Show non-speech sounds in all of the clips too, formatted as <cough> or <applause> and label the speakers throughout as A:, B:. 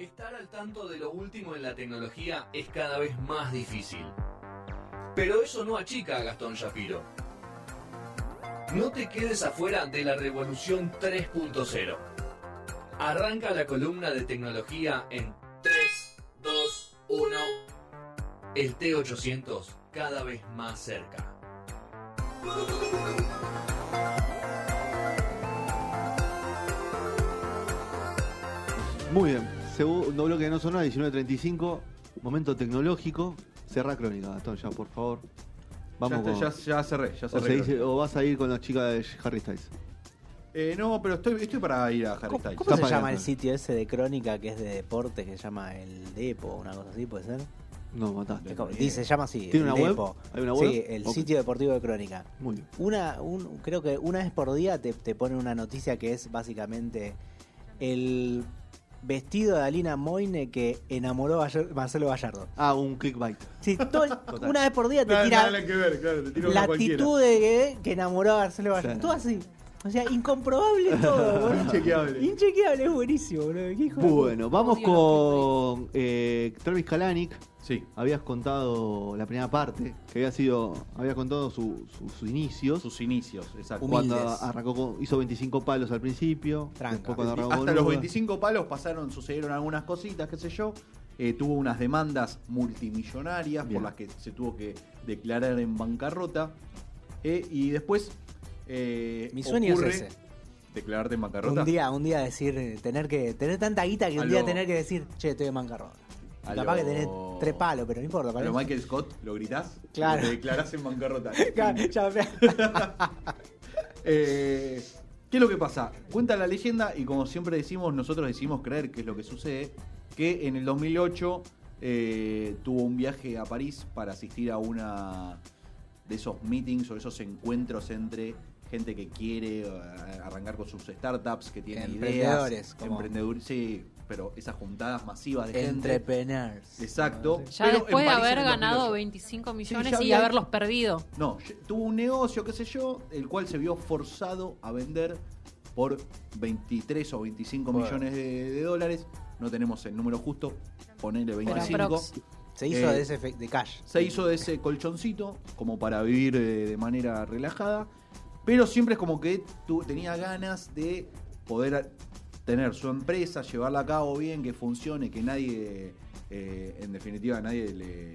A: Estar al tanto de lo último en la tecnología es cada vez más difícil. Pero eso no achica a Gastón Shapiro. No te quedes afuera de la revolución 3.0. Arranca la columna de tecnología en 3, 2, 1. El T800 cada vez más cerca.
B: Muy bien. Segundo bloque de No Sonora, 19.35. Momento tecnológico. Cerra crónica, Gastón, ya, por favor. Vamos
C: ya,
B: con...
C: ya, ya cerré, ya
B: o,
C: cerré.
B: se dice- o vas a ir con la chica de Harry Styles.
C: Eh, no, pero estoy, estoy para ir a Harry
D: ¿Cómo,
C: Styles.
D: cómo se llama el sitio ese de crónica que es de deportes que se llama el Depo, una cosa así, puede ser?
B: No, mataste.
D: Dice, se llama así.
B: ¿Tiene una web?
D: Depo.
B: ¿Hay una web?
D: Sí, el sitio deportivo de crónica.
B: Muy bien.
D: Una, un, creo que una vez por día te, te pone una noticia que es básicamente el vestido de Alina Moine que enamoró a Marcelo Gallardo.
B: Ah, un clickbait.
D: Sí, todo el- <laughs> una vez por día te tira
C: nada que ver, claro, te tiro
D: la actitud de que, que enamoró a Marcelo Gallardo.
B: Claro.
D: Todo así. O sea, incomprobable todo, <laughs> boludo.
C: Inchequeable.
D: Inchequeable, es buenísimo, boludo. Qué hijo de puta.
B: Bueno, vamos con eh, Travis Kalanick.
C: Sí,
B: Habías contado la primera parte, que había sido, había contado su- su- sus inicios.
C: sus inicios, exacto.
D: Humildes.
B: cuando arrancó, con- hizo 25 palos al principio.
D: Tranca.
B: después cuando arrancó
C: Hasta
B: con
C: los
B: Uber.
C: 25 palos pasaron, sucedieron algunas cositas, qué sé yo. Eh, tuvo unas demandas multimillonarias
B: Bien.
C: por las que se tuvo que declarar en bancarrota. Eh, y después. Eh,
D: Mi sueño
C: ocurre
D: es ese.
C: Declararte en bancarrota.
D: Un día, un día decir, eh, tener que tener tanta guita que un día tener que decir, che, estoy en bancarrota. Capaz que tenés tres palos, pero no importa.
C: Pero
D: parece.
C: Michael Scott, ¿lo gritás?
D: Claro.
C: Te declarás en bancarrota. <laughs>
D: Claro, ya- <laughs>
C: Eh, ¿Qué es lo que pasa? Cuenta la leyenda y como siempre decimos, nosotros decimos creer que es lo que sucede, que en el 2008 eh, tuvo un viaje a París para asistir a una de esos meetings o esos encuentros entre gente que quiere eh, arrancar con sus startups, que tiene
D: Emprendedores,
C: ideas,
D: como-
C: emprendedores, sí, pero esas juntadas masivas de gente.
D: Entrepreneurs.
C: Exacto.
E: Ya
C: Pero
E: después de haber ganado
C: 2008.
E: 25 millones y
C: había-
E: haberlos perdido.
C: No, tuvo un negocio, qué sé yo, el cual se vio forzado a vender por 23 o 25
D: Bueno.
C: millones de, de dólares. No tenemos el número justo, ponele
E: Pero
C: 25.
E: aprox.
D: Se hizo
C: Eh,
D: de ese efe- de cash.
C: Se hizo de ese colchoncito como para vivir eh, de manera relajada, pero siempre es como que tu- tenía ganas de poder tener su empresa, llevarla a cabo bien, que funcione, que nadie, eh, en definitiva, nadie le,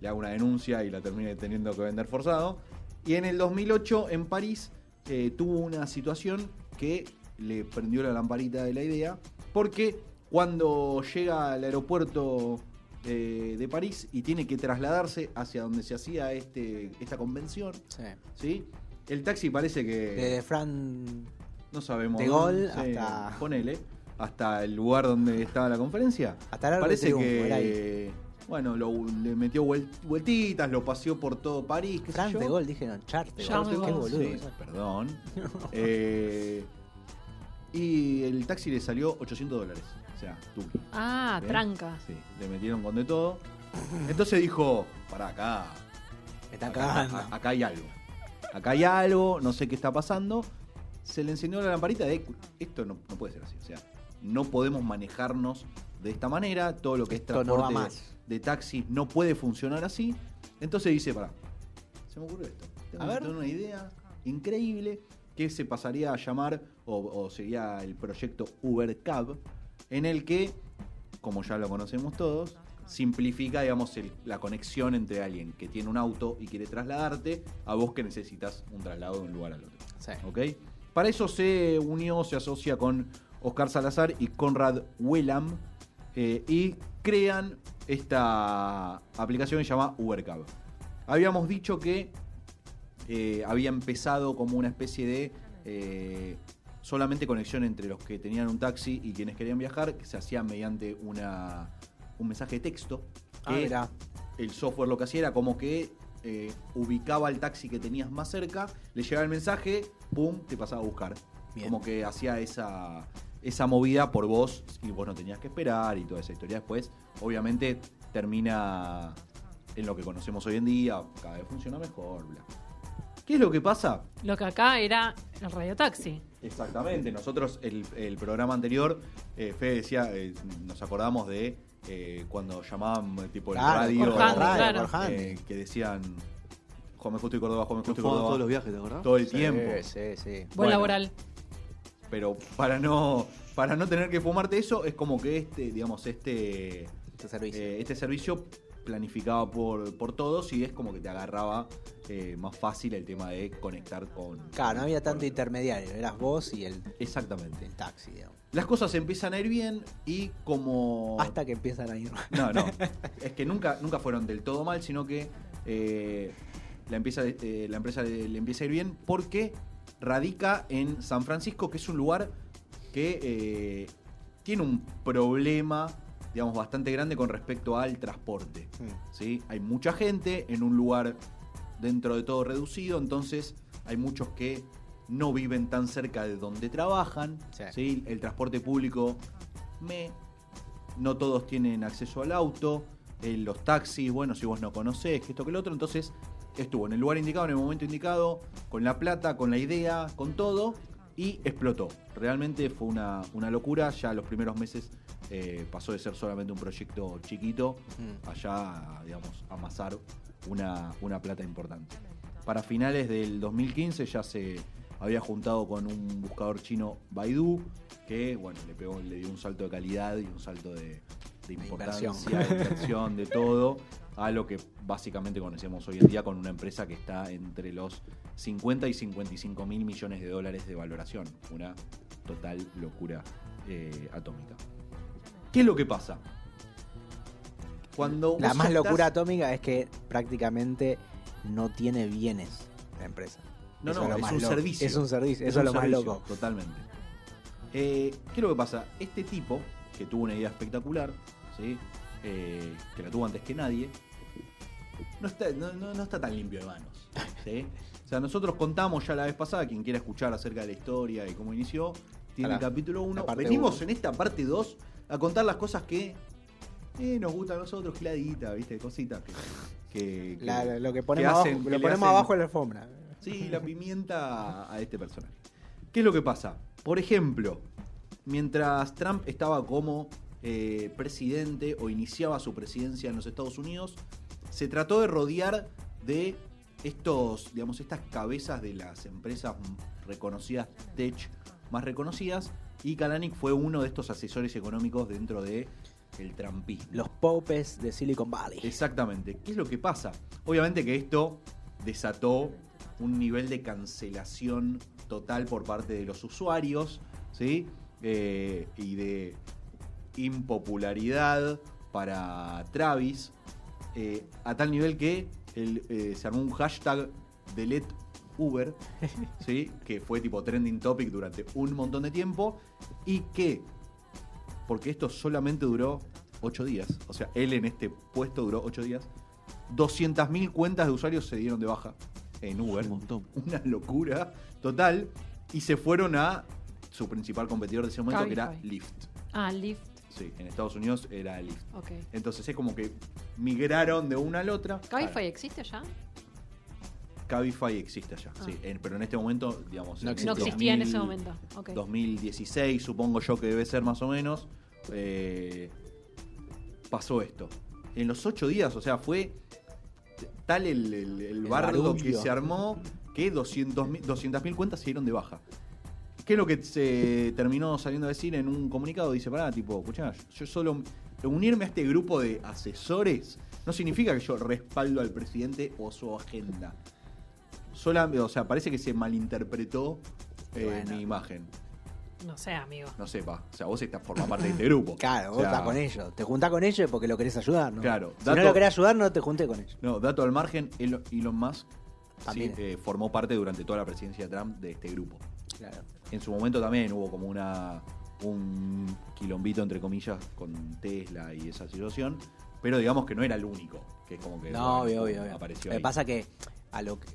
C: le haga una denuncia y la termine teniendo que vender forzado. Y en el 2008 en París eh, tuvo una situación que le prendió la lamparita de la idea, porque cuando llega al aeropuerto eh, de París y tiene que trasladarse hacia donde se hacía este, esta convención,
D: Sí.
C: ¿sí? El taxi parece que...
D: De Fran.
C: no sabemos.
D: de Gol hasta-
C: Ponele, hasta el lugar donde estaba la conferencia.
D: Hasta el
C: Parece
D: Triunfo,
C: que... Bueno, lo- le metió vuel- vueltitas, lo paseó por todo París, qué sé
D: Fran
C: yo.
D: de Gol, dije no, Chart de
E: Charles
D: Gol.
E: de
D: Qué boludo.
C: Sí, perdón. <laughs> Eh, y el taxi le salió 800 dólares. O sea, tú.
E: Ah, tranca.
C: Sí, le metieron con de todo. Entonces dijo, para acá.
D: Me está
C: Acá,
D: cagando.
C: a- acá hay algo. Acá hay algo, no sé qué está pasando. Se le encendió la lamparita de esto no, no puede ser así. O sea, no podemos manejarnos de esta manera. Todo lo que es
D: no
C: transporte de-
D: más.
C: de taxi no puede funcionar así. Entonces dice, para, se me ocurrió esto. Tengo,
D: A ver.
C: una idea increíble que se pasaría a llamar, o, o sería el proyecto Uber Cab, en el que, como ya lo conocemos todos, simplifica, digamos, el- la conexión entre alguien que tiene un auto y quiere trasladarte a vos que necesitas un traslado de un lugar al otro.
D: Sí.
C: ¿ok? Para eso se unió, se asocia con Oscar Salazar y Conrad Wellam eh, y crean esta aplicación que se llama UberCab. Habíamos dicho que eh, había empezado como una especie de eh, solamente conexión entre los que tenían un taxi y quienes querían viajar, que se hacía mediante una, un mensaje de texto.
D: Ah,
C: que
D: mirá.
C: el software lo que hacía era como que eh, ubicaba el taxi que tenías más cerca, le llegaba el mensaje, pum, te pasaba a buscar.
D: Bien.
C: Como que hacía esa, esa movida por vos y vos no tenías que esperar y toda esa historia. Después, obviamente, termina en lo que conocemos hoy en día, cada vez funciona mejor. bla. ¿Qué es lo que pasa?
E: Lo que acá era el radiotaxi.
C: Exactamente, nosotros el, el programa anterior, eh, Fede decía, eh, nos acordamos de eh, cuando llamaban eh, tipo el
D: Claro,
C: radio,
E: por Handy,
C: eh,
E: claro.
D: por Handy.
C: eh, que decían Juan Justo y Córdoba, Juan Justo y Córdoba,
B: todos los viajes, ¿te acordás?
C: todo el
D: Sí,
C: tiempo.
D: Sí, sí.
E: Buen
C: Bueno.
E: laboral.
C: Pero para no para no tener que fumarte eso, es como que este, digamos, este
D: Este servicio.
C: eh, este servicio planificaba por, por todos y es como que te agarraba eh, más fácil el tema de conectar con.
D: claro, no había
C: con-
D: tanto intermediario. Eras vos y el,
C: Exactamente.
D: el taxi, digamos.
C: Las cosas empiezan a ir bien y como.
D: Hasta que empiezan a ir mal.
C: No, no. <laughs> es que nunca, nunca fueron del todo mal, sino que eh, la, empresa, eh, la empresa le, le empieza a ir bien porque radica en San Francisco, que es un lugar que tiene un problema, digamos, bastante grande con respecto al transporte. ¿sí? Hay mucha gente en un lugar dentro de todo reducido, entonces hay muchos que no viven tan cerca de donde trabajan.
D: Sí.
C: ¿sí? El transporte público me. No todos tienen acceso al auto. eh, los taxis, bueno, si vos no conocés, que esto que lo otro, entonces estuvo en el lugar indicado, en el momento indicado, con la plata, con la idea, con todo, y explotó. Realmente fue una, una locura. Ya los primeros meses eh, pasó de ser solamente un proyecto chiquito
D: Mm.
C: allá, a, digamos, amasar una, una plata importante. Para finales del 2015 ya se había juntado con un buscador chino Baidu, que bueno, le pegó, le dio un salto de calidad y un salto de, de importancia,
D: inversión.
C: de inversión, de todo, a lo que básicamente conocemos hoy en día con una empresa que está entre los 50 y 55 mil millones de dólares de valoración. Una total locura eh, atómica. ¿Qué es lo que pasa? Cuando
D: La más locura atómica es que prácticamente no tiene bienes la empresa.
C: No,
D: Eso
C: no, es un
D: loco.
C: servicio.
D: Es un servicio,
C: Es
D: eso es lo más loco.
C: Totalmente. Eh, ¿Qué es lo que pasa? Este tipo, que tuvo una idea espectacular, ¿sí? Eh, que la tuvo antes que nadie, no está, no, no- no está tan limpio de manos. ¿sí? O sea, nosotros contamos ya la vez pasada, quien quiera escuchar acerca de la historia y cómo inició, tiene el capítulo 1.
D: la parte
C: Venimos
D: uno.
C: en esta parte 2 a contar las cosas que eh, nos gustan a nosotros, giladita, ¿viste? Cositas que... que- que-
D: La- lo que ponemos,
C: hacen-
D: abajo, lo ponemos abajo en la alfombra.
C: Sí, <laughs> la pimienta a- a este personaje. ¿Qué es lo que pasa? Por ejemplo, mientras Trump estaba como eh, presidente o iniciaba su presidencia en los Estados Unidos, se trató de rodear de estos, digamos, estas cabezas de las empresas reconocidas tech más reconocidas y Kalanick fue uno de estos asesores económicos dentro de el trumpismo.
D: Los popes de Silicon Valley.
C: Exactamente. ¿Qué es lo que pasa? Obviamente que esto desató un nivel de cancelación total por parte de los usuarios, ¿sí? Eh, y de impopularidad para Travis, eh, a tal nivel que el, eh, se armó un hashtag delete Uber, <laughs> ¿sí? que fue tipo trending topic durante un montón de tiempo y que, porque esto solamente duró 8 días, o sea, él en este puesto duró 8 días, 200.000 cuentas de usuarios se dieron de baja en Uber,
B: Un montón. <laughs>
C: una locura total, y se fueron a su principal competidor de ese momento, que era. Lyft.
E: Ah, Lyft.
C: Sí, en Estados Unidos era Lyft.
E: Ok.
C: Entonces es como que migraron de una a la otra.
E: ¿Cabify existe ya?
C: Cabify existe allá,
E: Ah.
C: sí, en- pero en este momento, digamos,
D: No
E: No existía en ese
C: 2000,
E: momento. Ok.
C: 2016, supongo yo que debe ser más o menos, eh, pasó esto. En los ocho días, o sea, fue tal el, el, el
D: El
C: bardo que se armó que 200.000 200.000 cuentas se dieron de baja. ¿Qué es lo que se terminó saliendo a decir en un comunicado? Dice, pará, tipo, escuchá, yo solo unirme a este grupo de asesores no significa que yo respaldo al presidente o su agenda. Sola, o sea, parece que se malinterpretó eh,
D: Bueno.
C: mi imagen.
E: No sé, amigo.
C: No sepa. O sea, vos estás formás parte de este grupo. <laughs>
D: Claro,
C: O
D: vos estás con ellos. Te juntás con ellos porque lo querés ayudar, ¿no?
C: Claro,
D: Si no lo querés ayudar, no te junté con ellos.
C: No, dato al margen, Elo- Elon Musk sí,
D: También.
C: eh, formó parte durante toda la presidencia de Trump de este grupo.
D: Claro.
C: En su momento también hubo como una un quilombito entre comillas con Tesla y esa situación, pero digamos que no era el único, que es como que
D: No, obvio, obvio, obvio.
C: apareció
D: Lo que pasa que a lo que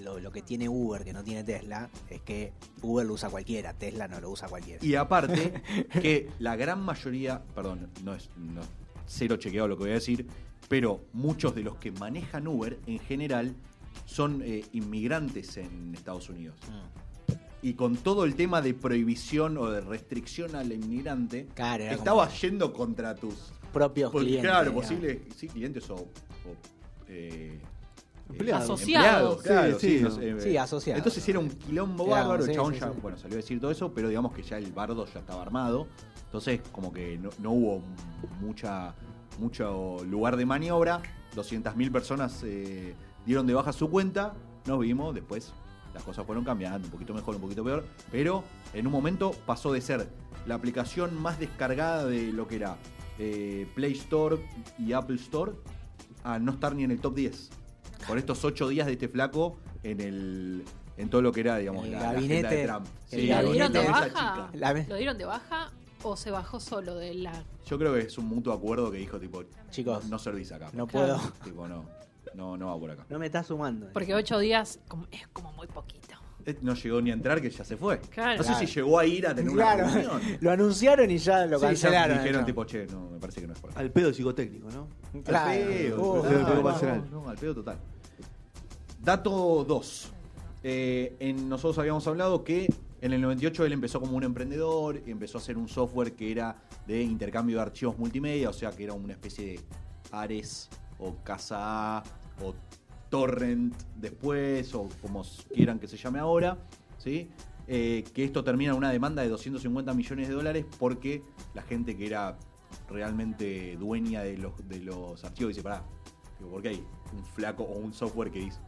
D: lo, lo que tiene Uber, que no tiene Tesla, es que Uber lo usa cualquiera, Tesla no lo usa cualquiera.
C: Y aparte, <laughs> que la gran mayoría, perdón, no es no cero chequeado lo que voy a decir, pero muchos de los que manejan Uber en general son eh, inmigrantes en Estados Unidos.
D: Mm.
C: Y con todo el tema de prohibición o de restricción al inmigrante,
D: Claro, era
C: estaba
D: como
C: yendo contra tus
D: propios clientes.
C: claro, posibles sí, clientes o, o, eh,
B: Empleados.
E: Asociados.
C: empleados, claro,
B: Sí, sí.
C: no sé, eh,
D: Sí, asociados.
C: Entonces era un quilombo
D: Era,
C: bárbaro,
D: sí,
C: el chabón
D: sí,
C: ya,
D: sí.
C: bueno, salió a decir todo eso, pero digamos que ya el bardo ya estaba armado, entonces como que no, no hubo mucha mucho lugar de maniobra, 200.000 personas eh, dieron de baja su cuenta, nos vimos, después las cosas fueron cambiando, un poquito mejor, un poquito peor, pero en un momento pasó de ser la aplicación más descargada de lo que era eh, Play Store y Apple Store a no estar ni en el top 10. Por estos ocho días de este flaco en el en todo lo que era, digamos,
D: El
C: la, la
D: gabinete-
C: agenda de Trump.
D: el
C: Sí,
E: ¿Lo
D: gabinete
E: dieron de baja?
C: chica.
E: ¿Lo dieron de baja o se bajó solo de la...
C: Yo creo que es un mutuo acuerdo que dijo, tipo,
D: Chicos,
C: no servís acá.
D: no puedo. <laughs>
C: Tipo, no, no, no va por acá.
D: No me está sumando.
E: Porque ocho días como- es como muy poquito.
C: Eh, No llegó ni a entrar, que ya se fue.
E: Claro.
C: no sé si llegó a ir a tener
D: Claro,
C: una reunión. <laughs>
D: lo anunciaron y ya lo
C: Sí, ya
D: cancelaron.
C: dijeron, tipo, che, no, me parece que no es por acá.
B: Al pedo psicotécnico, ¿no?
D: Claro.
C: Al pedo,
D: Oh,
C: claro,
B: al pedo
C: no,
B: pasional.
C: no, al pedo total. Dato 2. en, nosotros habíamos hablado que en el 98 él empezó como un emprendedor y empezó a hacer un software que era de intercambio de archivos multimedia, o sea que era una especie de Ares o Casa A o Torrent después o como quieran que se llame ahora, ¿sí? Eh, que esto termina en una demanda de 250 millones de dólares porque la gente que era realmente dueña de los, de los archivos dice, pará, digo, ¿por qué hay un flaco o un software que dice,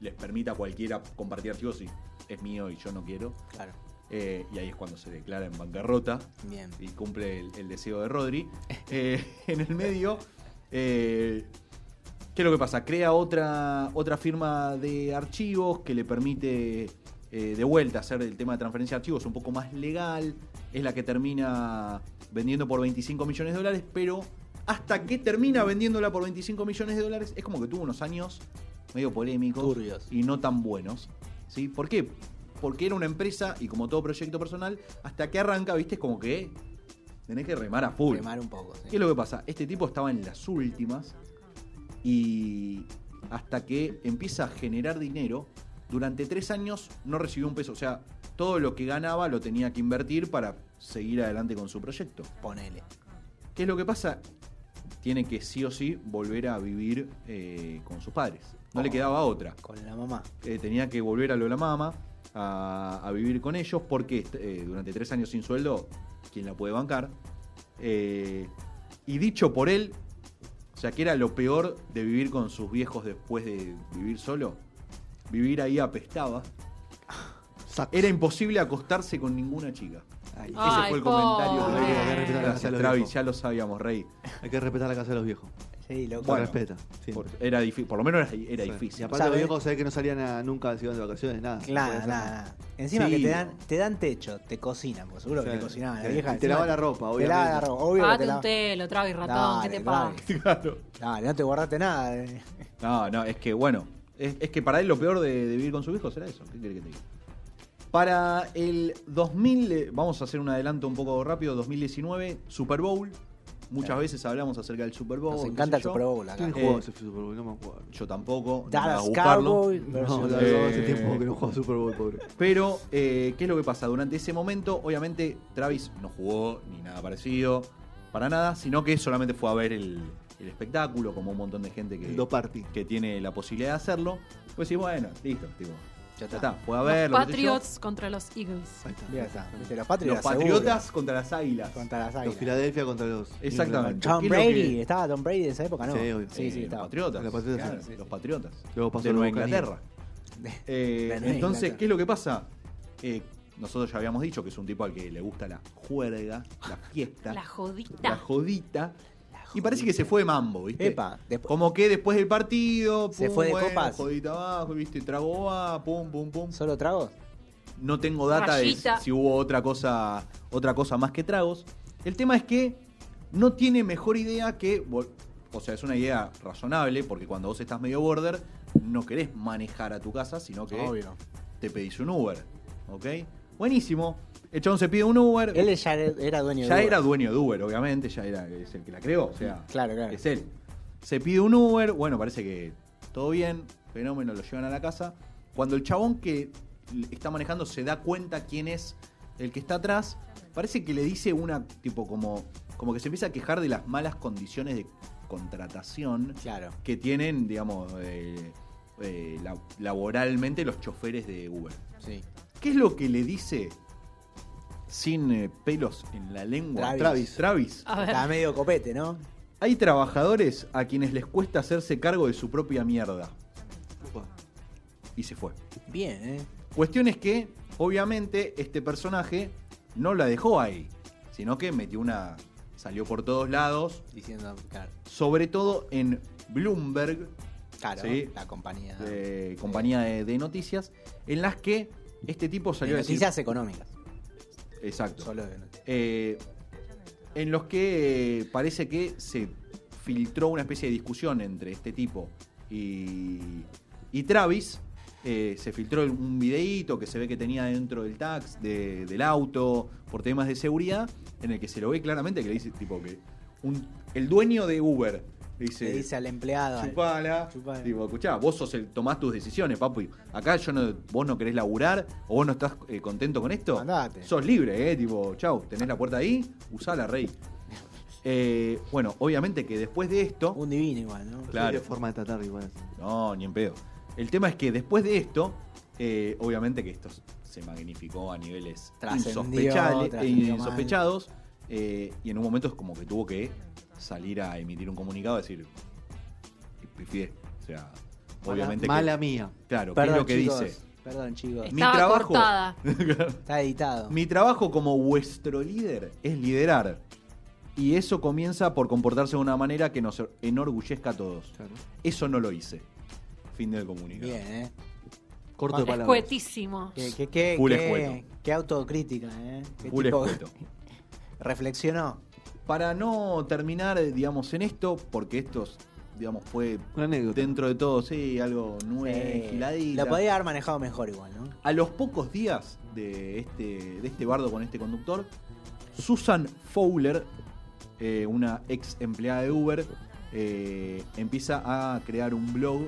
C: les permita a cualquiera compartir archivos y es mío y yo no quiero?
D: Claro.
C: Eh, y ahí es cuando se declara en bancarrota
D: Bien.
C: y cumple el, el deseo de Rodri. <laughs> Eh, en el medio, eh, ¿qué es lo que pasa? Crea otra, otra firma de archivos que le permite de vuelta hacer el tema de transferencia de archivos un poco más legal. Es la que termina vendiendo por 25 millones de dólares, pero hasta que termina vendiéndola por 25 millones de dólares, es como que tuvo unos años medio polémicos
D: Turbios.
C: y no tan buenos. ¿sí? ¿Por qué? Porque era una empresa y como todo proyecto personal, hasta que arranca, viste, es como que tenés que remar a full.
D: Remar un poco. sí.
C: ¿Qué es lo que pasa? Este tipo estaba en las últimas y hasta que empieza a generar dinero, durante tres años no recibió un peso. O sea, todo lo que ganaba lo tenía que invertir para seguir adelante con su proyecto.
D: Ponele.
C: ¿Qué es lo que pasa? Tiene que sí o sí volver a vivir eh, con sus padres. No le quedaba otra.
D: Con la mamá.
C: Eh, tenía que volver a lo de la mama a, a vivir con ellos porque eh, durante tres años sin sueldo, ¿quién la puede bancar? Y dicho por él, o sea, que era lo peor de vivir con sus viejos después de vivir solo. Vivir ahí apestaba. Era imposible acostarse con ninguna chica.
B: Ay.
C: Ese
E: Ay,
C: fue el comentario
B: Hay que respetar la casa de los
C: Travis,
B: viejos.
C: ya lo sabíamos, Rey.
B: Hay que respetar la casa de los viejos.
D: Sí, loco.
C: Bueno.
B: respeta. siempre.
C: Por, era difícil, por lo menos era, era
B: Sí.
C: difícil.
B: Y aparte
D: ¿Sabe?
B: los viejos sabés que no salían a- nunca, se iban de vacaciones, nada.
D: Claro, nada, nada. Encima
C: Sí.
D: que te dan, te dan techo, te cocinan, porque seguro que
B: Sí.
D: te cocinaban. La
B: Sí.
D: vieja
B: Y te lavan la ropa,
D: Te
B: obviamente.
D: lavan la ropa, obvio
E: Pagate
D: te
E: un telo, Travis Ratón,
D: Dale,
E: ¿qué te? <laughs>
C: Claro.
D: Dale, no te guardaste nada. eh.
C: No, no, es que bueno, es, es que para él lo peor de, de vivir con sus hijos era eso. ¿Qué querés que te diga? Para el 2000, eh, vamos a hacer un adelanto un poco rápido, 2019, Super Bowl. Muchas
D: Sí.
C: veces hablamos acerca del Super Bowl.
D: Nos encanta el. Super Bowl acá.
B: ¿Quién
C: Eh,
B: jugó ese Super Bowl? No me acuerdo.
C: Yo tampoco. no
D: Dallas
C: buscarlo.
D: Cowboys
B: No, no,
C: Eh,
B: hace tiempo que no juego Super Bowl, pobre.
C: Pero, eh, ¿qué es lo que pasa? Durante ese momento, obviamente, Travis no jugó ni nada parecido, para nada, sino que solamente fue a ver el, el espectáculo, como un montón de gente que, que tiene la posibilidad de hacerlo. Pues sí, bueno, listo, tipo,
D: Ya
C: ya
D: está.
C: está, fue a
E: Los. Patriots contra los Eagles.
B: Ahí está.
D: Ya está. Viste, Los
C: Los. Patriotas contra las Águilas.
D: Contra las
B: Los
D: águilas.
B: Filadelfia contra los.
C: Exactamente.
D: Tom
C: ¿Qué es lo
D: Brady.
C: que-
D: ¿Estaba Tom Brady en esa época? No.
B: Sí, obvio.
D: sí,
C: Eh,
D: sí,
C: los
D: estaba.
C: Patriotas.
B: Los Patriotas,
C: claro,
D: sí, sí.
C: los Patriotas.
B: Luego pasó
C: de Nueva
B: los.
C: Inglaterra. <laughs> Eh,
D: De
C: entonces,
D: Inglaterra.
C: ¿qué es lo que pasa? Eh, nosotros ya habíamos dicho que es un tipo al que le gusta la juerga, la fiesta,
E: La
C: la
E: jodita.
C: Y parece que se fue de mambo, ¿viste?
D: Epa, después-
C: Como que después del partido,
D: Se
C: pum,
D: fue de
C: bueno,
D: copas.
C: jodita abajo, ¿viste? Trago va, pum, pum, pum.
D: ¿Solo tragos?
C: No tengo data
E: Rayita.
C: de si hubo otra cosa, otra cosa más que tragos. El tema es que no tiene mejor idea que. vol- O sea, es una idea razonable, porque cuando vos estás medio border, no querés manejar a tu casa, sino que
D: Obvio.
C: te pedís un Uber. ¿Ok? Buenísimo. El chabón se pide un Uber.
D: Él ya era dueño de
C: ya
D: Uber.
C: era dueño de Uber, obviamente, ya era es el que la creó, o sea,
D: Claro, claro.
C: es él. Se pide un Uber, bueno, parece que todo bien, fenómeno, lo llevan a la casa. Cuando el chabón que está manejando se da cuenta quién es el que está atrás, parece que le dice una, tipo, como, como que se empieza a quejar de las malas condiciones de contratación
D: Claro.
C: que tienen, digamos, eh, eh, la- laboralmente los choferes de Uber.
D: Sí.
C: ¿Qué es lo que le dice sin eh, pelos en la lengua?
D: Travis.
C: Travis.
E: A ver.
D: Está medio copete, ¿no?
C: Hay trabajadores a quienes les cuesta hacerse cargo de su propia mierda. Y se fue.
D: Bien, ¿eh?
C: Cuestión es que, obviamente, este personaje no la dejó ahí, sino que metió una. salió por todos lados,
D: Diciendo, claro,
C: sobre todo en Bloomberg,
D: claro
C: Sí.
D: la compañía.
C: de compañía de, de noticias, en las que este tipo
D: De
C: salió a decir.
D: noticias económicas.
C: Exacto.
D: Solo de noticias.
C: eh, en los que eh, parece que se filtró una especie de discusión entre este tipo y, y Travis. Eh, se filtró un videíto que se ve que tenía dentro del tax, de- del auto, por temas de seguridad, en el que se lo ve claramente que le dice, tipo, que un- el dueño de Uber dice,
D: Le dice al empleado. al-
C: chupala,
D: Chupala.
C: tipo, escuchá, vos sos el, tomás tus decisiones, papu. Acá yo no, vos no querés laburar o vos no estás eh, contento con esto.
D: Andate.
C: Sos libre, eh, tipo, chau, tenés la puerta ahí, usala, rey. <laughs> Eh, bueno, obviamente que después de esto.
D: Un divino igual, ¿no?
C: Claro.
B: Qué forma de tratar igual.
C: No, ni en pedo. El tema es que después de esto, eh, obviamente que esto se magnificó a niveles insospechados. eh, y en un momento es como que tuvo que salir a emitir un comunicado, decir, pifié. O sea, obviamente
B: Mala
C: que.
B: mía.
C: Claro, ¿qué es
D: Perdón,
C: lo que
D: chicos.
C: dice?
D: Perdón, chicos.
C: Mi
E: Estaba
C: trabajo-
E: cortada. <laughs>
D: Está editado.
C: Mi trabajo como vuestro líder es liderar. Y eso comienza por comportarse de una manera que nos enorgullezca a todos.
B: Claro.
C: Eso no lo hice. Fin del comunicado.
D: Bien, ¿eh?
B: Corto de palabras.
E: cohetísimo.
D: Qué, qué, qué,
C: Full
D: qué-
C: escueto.
D: qué autocrítica, ¿eh? Qué
C: Full
D: tipo-
C: escueto. <laughs>
D: Reflexionó.
C: Para no terminar, eh, digamos, en esto, porque esto, digamos, fue
B: Una
C: dentro de todo, sí, algo nuevo,
D: lo podía haber manejado mejor igual, ¿no?
C: A los pocos días de este, de este bardo con este conductor, Susan Fowler, eh, una ex empleada de Uber, eh, empieza a crear un blog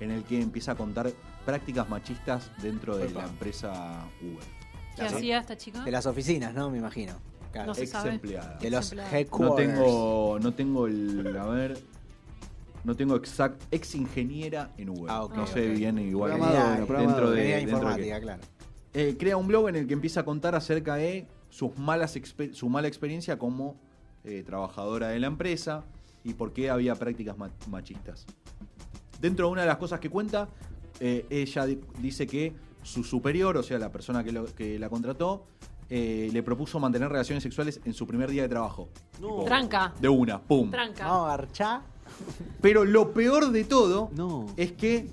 C: en el que empieza a contar prácticas machistas dentro de la empresa Uber.
E: ¿Qué hacía esta chica?
D: De las oficinas, ¿no? Me imagino. Claro.
E: No se
C: Ex
E: sabe.
C: empleada.
D: de los
E: Empleado.
C: No
D: headquarters.
C: tengo, no tengo el, a ver, no tengo exact, ex ingeniera en Uber.
D: Ah, ok,
C: no sé bien igual.
B: Programadora,
D: Tenía-
B: programadora.
C: dentro de, dentro de
D: informática,
C: qué.
D: claro.
C: Eh, crea un blog en el que empieza a contar acerca de sus malas su mala experiencia como eh, trabajadora de la empresa y por qué había prácticas ma- machistas. Dentro de una de las cosas que cuenta, eh, ella di- dice que su superior, o sea, la persona que, lo- que la contrató, eh, le propuso mantener relaciones sexuales en su primer día de trabajo.
B: No.
E: Tranca.
C: De una, pum.
E: Tranca.
D: No, Archá.
C: Pero lo peor de todo
B: No.
C: es que,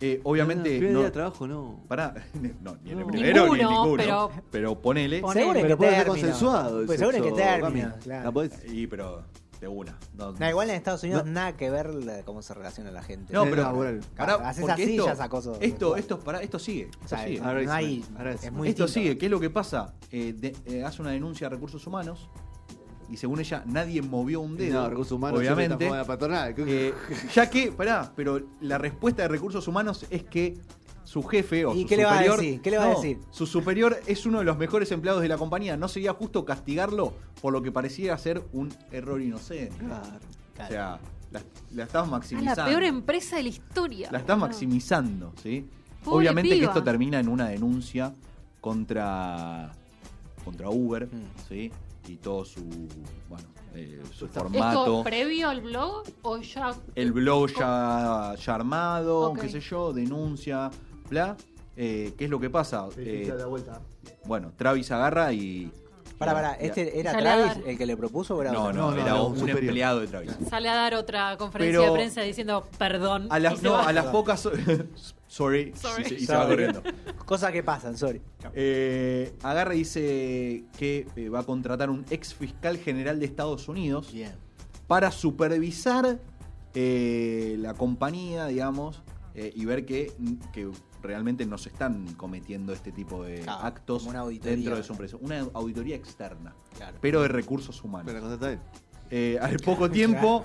C: eh, obviamente.
B: Primer
C: no,
B: día de trabajo, no.
C: Pará, <laughs> no, ni en el
B: No.
C: primero ni en
E: Ninguno, pero-
C: pero ponele.
E: Ponele.
D: Seguro
B: Pero
D: que
B: puede ser consensuado.
D: Pues seguro que.
B: Cami.
D: claro.
B: La podés-
C: Y pero de una. No,
D: No, igual en Estados Unidos nada que ver la- cómo se relaciona la gente.
C: No, pero
B: laboral.
C: pará,
D: haces
C: porque
D: así,
C: esto,
D: ya es acoso
C: esto, esto, pará, esto sigue. Esto
D: O sea,
C: sigue.
B: Ahora
D: no hay,
B: es- ahora es-
D: es muy
C: Esto
D: distinto.
C: sigue. ¿Qué es lo que pasa? Eh, de- eh, hace una denuncia a recursos humanos y según ella nadie movió un dedo.
B: No, recursos humanos
C: obviamente.
B: patronal.
C: Eh, ya que, pará, pero la respuesta de recursos humanos es que su jefe o
D: ¿Y
C: su
D: qué le va a
C: superior.
D: decir? ¿Qué le va a decir?
C: Su superior es uno de los mejores empleados de la compañía. No sería justo castigarlo por lo que parecía ser un error inocente.
B: Claro.
C: O sea, la, la estás maximizando.
E: la peor empresa de la historia.
C: La estás maximizando, ¿sí?
E: Pobre
C: Obviamente que esto termina en una denuncia contra contra Uber,
D: Mm.
C: ¿sí? Y todo su, bueno, eh, su
B: ¿Esto
C: formato.
E: ¿Esto previo al blog o ya?
C: el blog ya, ya armado, qué sé yo, denuncia, bla. Eh, ¿Qué es lo que pasa? Eh,
B: vuelta.
C: bueno, Travis agarra y...
D: Pará, pará,
C: y-
D: ¿este era
E: a
D: Travis
E: dar.
D: el que le propuso o era
C: No,
D: otro?
C: no,
B: No, no,
C: era
B: no,
C: un,
B: un superior.
C: empleado de Travis.
E: Sale a dar otra conferencia
C: Pero-
E: de prensa diciendo perdón.
C: A
E: y
C: las,
E: se
C: no,
E: va.
C: a las pocas... <laughs> Sorry.
E: Sorry.
C: Y se- y se va
D: Sorry.
C: corriendo. <laughs>
D: Cosas que pasan, sorry.
C: Eh, agarra y dice que eh, va a contratar un ex fiscal general de Estados Unidos
D: Bien.
C: para supervisar eh, la compañía, digamos, eh, y ver que, que realmente no se están cometiendo este tipo de
D: Claro,
C: actos
D: una
C: dentro de su empresa. Una auditoría externa,
D: Claro.
C: pero de recursos humanos.
B: Pero contrata él.
C: Eh, al poco <laughs> tiempo,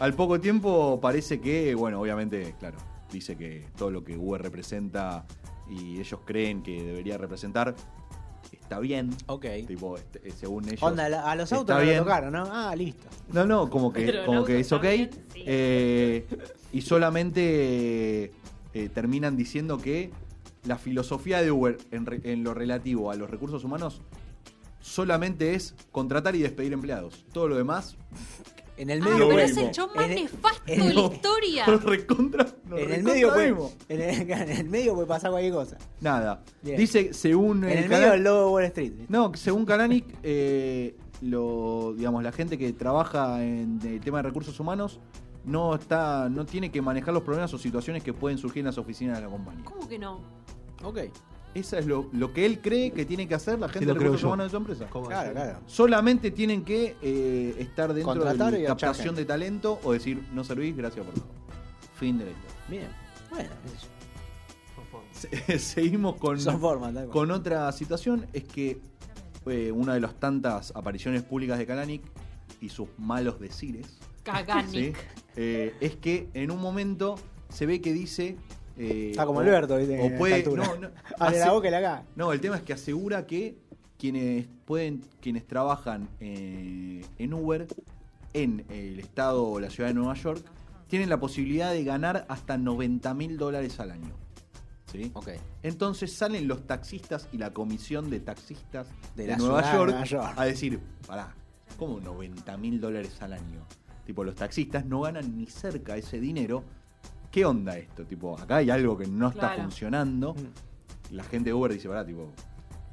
C: al poco tiempo parece que, bueno, obviamente, claro, dice que todo lo que Uber representa y ellos creen que debería representar está bien.
D: Ok.
C: Tipo, este, eh, según ellos.
D: Onda, a los autos no lo
C: bien.
D: tocaron, ¿no? Ah, listo.
C: No, no, como que,
E: Pero
C: como que es ok.
E: bien, sí.
C: eh, y solamente eh, terminan diciendo que la filosofía de Uber en, re- en lo relativo a los recursos humanos solamente es contratar y despedir empleados. Todo lo demás,
D: En el
E: Ah,
D: medio
E: pero
C: mismo.
E: es el show más nefasto
D: en
E: de la historia. <laughs>
C: recontra.
D: en el medio puede,
C: mismo.
D: en el, <laughs> en el medio puede pasar cualquier cosa.
C: Nada.
D: Bien.
C: Dice, según
D: En
C: el
D: el medio del logo de Wall Street.
C: No, según Kalanick, eh, lo, digamos, la gente que trabaja en el tema de recursos humanos no está, no tiene que manejar los problemas o situaciones que pueden surgir en las oficinas de la compañía.
E: ¿Cómo que no?
D: Ok.
C: Esa es lo, lo que él cree que tiene que hacer la gente
B: lo
C: de recursos humanos de su empresa.
B: ¿Cómo
D: Claro, claro.
C: Solamente tienen que eh, estar dentro
D: Contratar
C: de la captación de talento o decir no servís, gracias por todo. Fin de la historia.
D: Bien. Bueno,
C: Se- <laughs> Seguimos con,
D: formas,
C: otra situación. Es que eh, una de las tantas apariciones públicas de Kalanick y sus malos decires ¿sí?
E: Caganik.
C: Eh, es que en un momento se ve que dice. eh,
D: Está como
C: o-
D: Alberto, ¿viste?
C: O puede. No, no, <laughs>
D: Abre la boca y la acá.
C: no, el tema es que asegura que quienes pueden, quienes trabajan eh, en Uber en el estado o la ciudad de Nueva York tienen la posibilidad de ganar hasta 90 mil dólares al año. ¿Sí?
D: Ok.
C: Entonces salen los taxistas y la comisión de taxistas
D: De
C: de,
D: la
C: Nueva, York
D: Nueva York.
C: a decir, pará, ¿cómo 90 mil dólares al año? Tipo, los taxistas no ganan ni cerca ese dinero. ¿Qué onda esto? Tipo, acá hay algo que no está
E: Claro.
C: funcionando.
D: Mm.
C: La gente de Uber dice, pará, tipo,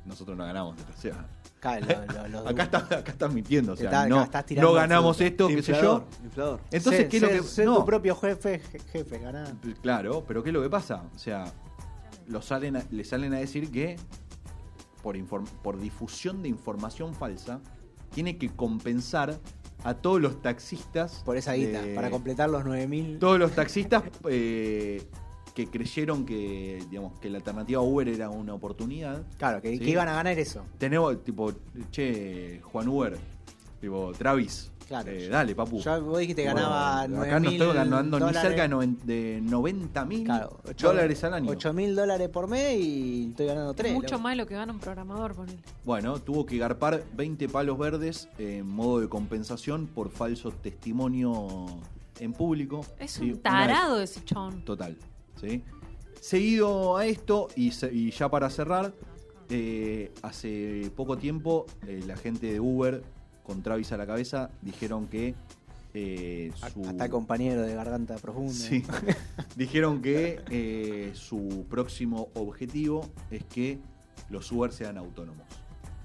C: nosotros no ganamos esto. <laughs> O sea,
D: Acá, lo- lo- <laughs>
C: acá está, acá estás mintiendo. O sea,
D: Está-
C: no,
D: estás tirando
C: no ganamos
D: fruta.
C: esto, qué sé yo.
B: Inflador, inflador.
C: Entonces,
D: Sé-
C: ¿qué es lo
D: sé-
C: que.?
D: sé
C: no,
D: tu propio jefe, je- jefe, ganá.
C: Claro, pero ¿qué es lo que pasa? O sea, lo salen a- le salen a decir que por, inform- por difusión de información falsa tiene que compensar a todos los taxistas.
D: Por esa guita, para completar los 9000.
C: Todos los taxistas eh, que creyeron que, digamos, que la alternativa Uber era una oportunidad.
D: Claro, que,
C: Sí.
D: que iban a ganar eso.
C: Tenemos, tipo, che, Juan Uber, tipo, Travis.
D: Claro.
C: eh, dale, papu.
D: Ya vos dijiste que ganaba
C: Bueno,
D: 9
C: Acá no estoy ganando ni cerca de, noven- de 90 mil
D: Claro, ocho-
C: dólares al año.
D: 8 mil dólares por mes y estoy ganando 3.
E: Mucho más de lo que gana un programador, ponele.
C: Bueno, tuvo que garpar 20 palos verdes en modo de compensación por falso testimonio en público.
E: Es un tarado ese chon.
C: Total. ¿sí? Seguido a esto, y, se- y ya para cerrar, eh, hace poco tiempo eh, la gente de Uber, con Travis a la cabeza, dijeron que eh, su...
D: Hasta compañero de garganta profunda.
C: Sí. <laughs> Dijeron que eh, su próximo objetivo es que los Uber sean autónomos.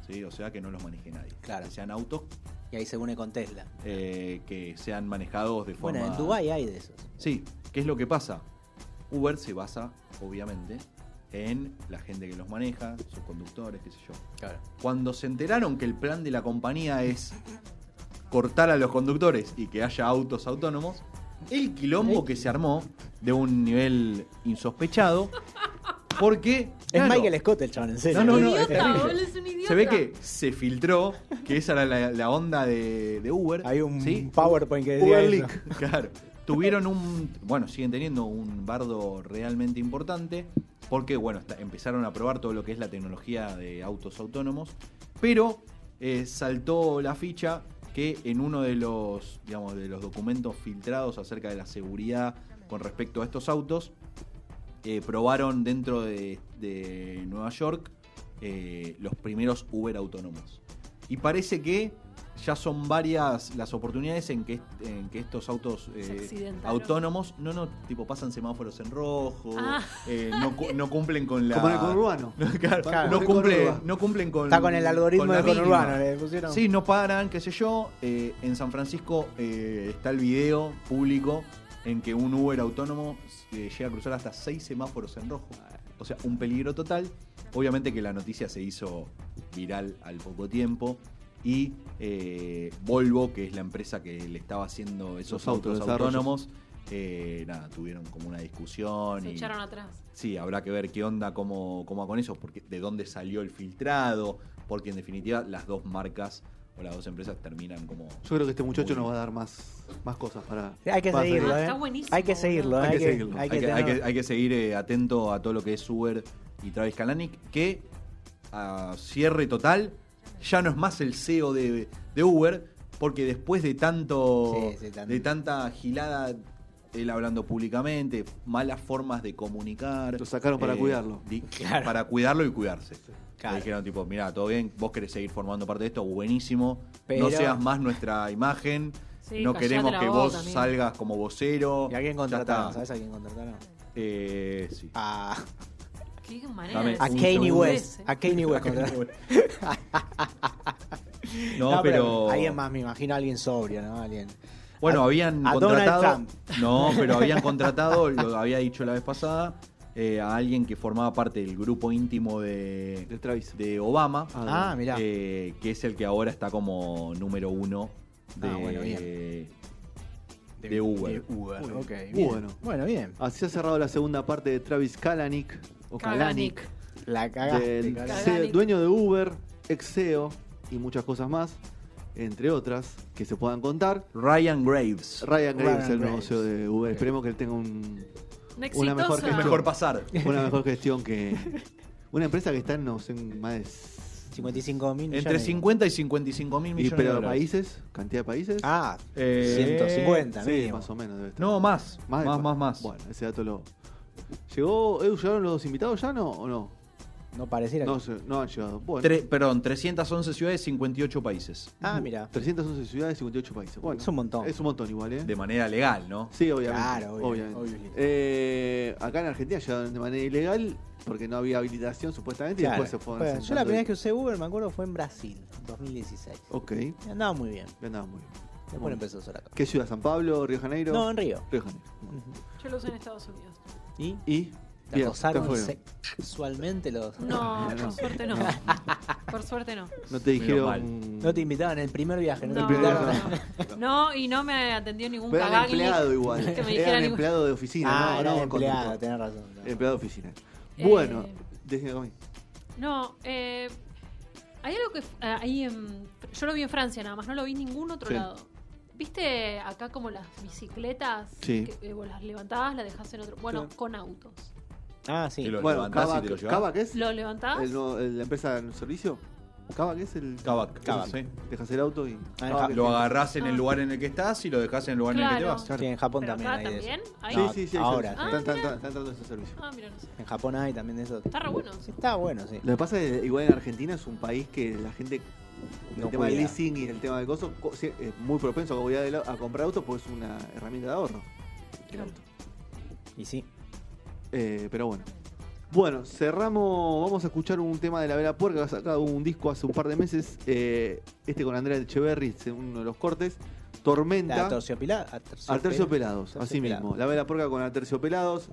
C: ¿sí? O sea, que no los maneje nadie.
D: Claro.
C: Que sean autos
D: Y ahí se une con Tesla.
C: eh, que sean manejados de forma.
D: Bueno, en Dubái hay de esos.
C: Sí. ¿Qué es lo que pasa? Uber se basa, obviamente, en la gente que los maneja, sus conductores, qué sé yo.
D: Claro.
C: Cuando se enteraron que el plan de la compañía es cortar a los conductores y que haya autos autónomos, el quilombo que se armó de un nivel insospechado, porque...
D: Es
C: claro,
D: Michael Scott el chabón, en serio.
C: No, no, no, es
E: idiota, boludo, es un idiota.
C: Se ve que se filtró que esa era la, la onda de, de Uber.
D: Hay un
C: ¿sí?
D: PowerPoint que decía
C: Uber
D: eso.
C: Leak, claro. Tuvieron un, bueno, siguen teniendo un bardo realmente importante porque, bueno, empezaron a probar todo lo que es la tecnología de autos autónomos, pero eh, saltó la ficha que en uno de los, digamos, de los documentos filtrados acerca de la seguridad con respecto a estos autos, eh, probaron dentro de, de Nueva York eh, los primeros Uber autónomos. Y parece que ya son varias las oportunidades en que, en que estos autos eh, autónomos, no, no, tipo pasan semáforos en rojo,
E: Ah.
C: eh, no, cu- no cumplen con la...
B: Como el conurbano. <laughs>
C: Claro,
B: Claro.
C: no, cumple- no cumplen con
D: Está con el algoritmo
C: con la
D: de conurbano, le pusieron.
C: Sí, no paran, qué sé yo. Eh, en San Francisco eh, está el video público en que un Uber autónomo eh, llega a cruzar hasta seis semáforos en rojo. O sea, un peligro total. Obviamente que la noticia se hizo viral al poco tiempo. Y eh, Volvo, que es la empresa que le estaba haciendo esos
B: Los
C: autos autónomos, eh, nada, tuvieron como una discusión.
E: Se
C: y,
E: echaron atrás.
C: Sí, habrá que ver qué onda, cómo, cómo va con eso, porque de dónde salió el filtrado, porque en definitiva las dos marcas o las dos empresas terminan como...
B: Yo creo que este muchacho nos va a dar más, más cosas para.
D: Hay que
B: para
D: seguirlo,
E: Ah,
D: ¿eh?
E: está buenísimo,
D: Hay que seguirlo,
B: Hay
D: hay,
B: que
D: que,
B: seguirlo.
D: hay que
C: Hay que, hay
D: tener-
C: que- hay que seguir eh, atento a todo lo que es Uber y Travis Kalanick, que a cierre total ya no es más el CEO de, de Uber, porque después de tanto
D: Sí, sí, tanto.
C: de tanta gilada, él hablando públicamente, malas formas de comunicar. eh,
B: Lo sacaron para cuidarlo.
C: di-
D: Claro.
C: Para cuidarlo y cuidarse.
D: Claro.
C: Le dijeron tipo, mira, todo bien, vos querés seguir formando parte de esto, buenísimo.
D: Pero-
C: No seas más nuestra imagen.
E: Sí,
C: no queremos que vos salgas como vocero.
D: ¿Y a quién contrataron? ¿Sabes a quién contrataron?
C: Eh, sí.
D: A,
E: Qué manera
C: Dame
E: de
D: a Kanye. West. A Kanye West <laughs> contrataron.
C: No, pero.
D: Alguien más, me imagino, alguien sobrio, ¿no? Alguien.
C: Bueno,
D: A-
C: habían
D: a Donald
C: contratado.
D: Trump.
C: No, pero habían <laughs> contratado, lo había dicho la vez pasada, eh, a alguien que formaba parte del grupo íntimo de,
B: De Travis.
C: de Obama,
D: Ah, mirá.
C: eh, que es el que ahora está como número uno de,
D: Ah, bueno, bien.
C: de Uber.
D: De Uber,
B: Muy
D: ok.
B: bien.
D: bien.
B: Bueno.
D: Bueno, bien.
B: Así ha cerrado la segunda parte de Travis Kalanick. O Kalanick.
D: La cagaste,
B: del
D: carajo.
E: Kalanick.
B: CEO dueño de Uber, ex CEO y muchas cosas más, entre otras que se puedan contar.
C: Ryan Graves.
B: Ryan Graves,
D: Ryan
B: el nuevo
D: Graves.
B: CEO de Uber. Esperemos que él tenga un-
E: Una
B: Una mejor
E: exitosa.
C: Mejor pasar.
B: una mejor <laughs> gestión que una empresa que está en, no sé, en más de
D: 55 mil millones.
C: Entre 50 y 55 mil
B: y,
C: millones de
B: pero
C: dólares.
B: países, cantidad de países.
D: Ah,
C: Eh,
D: 150
B: sí,
D: mínimo.
B: más o menos debe estar.
C: No, más.
B: Más,
C: Más, más, más.
B: Bueno, ese dato lo. ¿Llegó, Edu, llegaron los invitados ya no o no?
D: No pareciera
B: No, no han llegado. Bueno,
C: Tre- perdón, 311 ciudades, 58 países.
D: Ah, mira.
B: 311 ciudades, 58 países. Bueno,
D: Es un montón.
B: Es un montón igual, ¿eh?
C: De manera legal, ¿no?
B: Sí, obviamente.
D: Claro, obvio,
B: obviamente.
D: obvio.
B: Eh, acá en Argentina llegaron de manera ilegal porque no había habilitación supuestamente
D: Claro.
B: y después se fueron.
D: Bueno, yo la primera vez que usé Uber, me acuerdo, fue en Brasil, 2016.
B: Ok,
D: Y andaba muy bien.
B: ya andaba muy bien.
D: Después
B: Bueno.
D: empezó a usar acá.
B: ¿Qué ciudad? ¿San Pablo? ¿Río de Janeiro?
D: No, en Río.
B: Río de Janeiro.
E: Yo lo usé en Estados Unidos.
D: ¿Y?
B: ¿Y?
D: ¿Te
B: Bien,
D: acosaron
B: te fueron.
D: sexualmente los...?
E: No,
B: No.
E: por suerte no. Por suerte no.
B: No te dijeron.
D: No te invitaban en el primer viaje, no,
E: No,
D: te
B: primer
D: invitaron.
B: viaje.
E: No, <laughs> no, y no me atendió ningún
B: Pero
E: cagagli.
B: empleado igual.
E: Que me dijera
B: Eran
E: ningún-
B: empleado de oficina,
D: Ah,
B: no,
D: era
B: no
D: empleado, tenés razón.
B: Empleado de oficina.
E: Eh,
B: Bueno, déjame.
E: No, eh, hay algo que eh, ahí en, yo lo vi en Francia nada más, no lo vi en ningún otro
B: Sí.
E: lado. ¿Viste acá como las bicicletas?
B: Sí.
E: Que eh, vos las levantabas, las dejás en otro. Bueno,
B: Sí.
E: con autos.
D: Ah, sí.
C: Y lo-
B: Bueno,
C: levantás y
B: Kavak,
C: te lo.
B: Kavak es
E: Lo levantás.
B: el nuevo- el- la empresa de servicio. Kavak es el.
C: Kavak.
D: Kavak.
C: Sí.
B: Dejas el auto y.
D: Ah,
B: Kavak es
C: Lo
B: el-
C: agarrás en el
E: Ah.
C: lugar en el que estás y lo dejás en el lugar en el que te
E: Claro.
C: vas.
D: Sí, en Japón
E: Pero
D: también
E: acá
D: hay de
E: también.
D: eso.
E: Hay.
B: Sí,
D: No,
B: sí, sí. hay
D: ahora.
B: servicio.
E: Ah,
B: Está, está-
E: mira.
B: está- está entrando ese servicio.
E: Ah, mira, no sé.
D: En Japón hay también de eso.
E: Está re bueno.
D: Sí, Está bueno, sí.
B: Lo que pasa es que igual en Argentina es un país que la gente. El
D: No
B: tema del leasing y el tema de cosas co- sí, es muy propenso a, a comprar autos porque es una herramienta de ahorro. El auto.
D: Y sí.
B: Eh, pero bueno. Bueno, cerramos. Vamos a escuchar un tema de la Vela Puerca que ha sacado un disco hace un par de meses. eh, este con Andrea Echeverry, en uno de los cortes. Tormenta.
D: Aterciopelados.
B: Aterciopelados, así mismo. La Vela Puerca con Aterciopelados.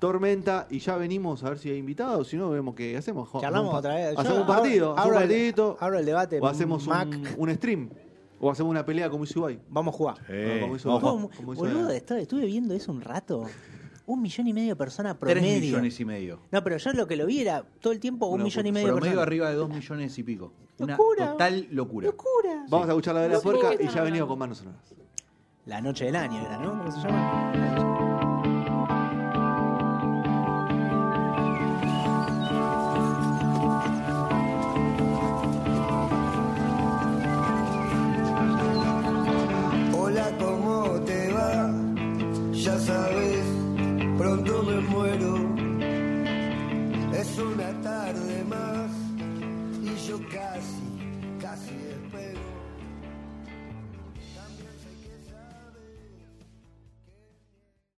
B: Tormenta. Y ya venimos a ver si hay invitados. Si no, vemos qué hacemos.
D: Charlamos
B: hacemos un
D: otra vez. Yo
B: Hacemos un
D: abro-
B: partido. Hacemos
D: abro
B: un
D: el-
B: partidito.
D: Abro el debate.
B: O hacemos
D: Mac.
B: un, un stream. O hacemos una pelea como hizo Ibai.
D: Vamos a jugar.
B: Como hizo-
C: vamos.
B: como-
D: ¿Cómo?
B: como hizo
D: Boludo,
B: la-
D: estuve, estuve viendo eso un rato. Un millón y medio de personas
C: Tres
D: promedio.
C: millones y medio.
D: No, pero yo lo que lo vi era todo el tiempo un millón y medio de
C: Promedio
D: personas.
C: arriba de dos millones y pico. Una
D: Locura.
C: total locura.
D: ¡Locura!
B: Vamos a escuchar la
E: No sé
B: Puerca y ya venimos con manos sonoras.
D: La noche del año era, ¿no? ¿Cómo se llama?
F: Tarde más y yo casi, casi espero.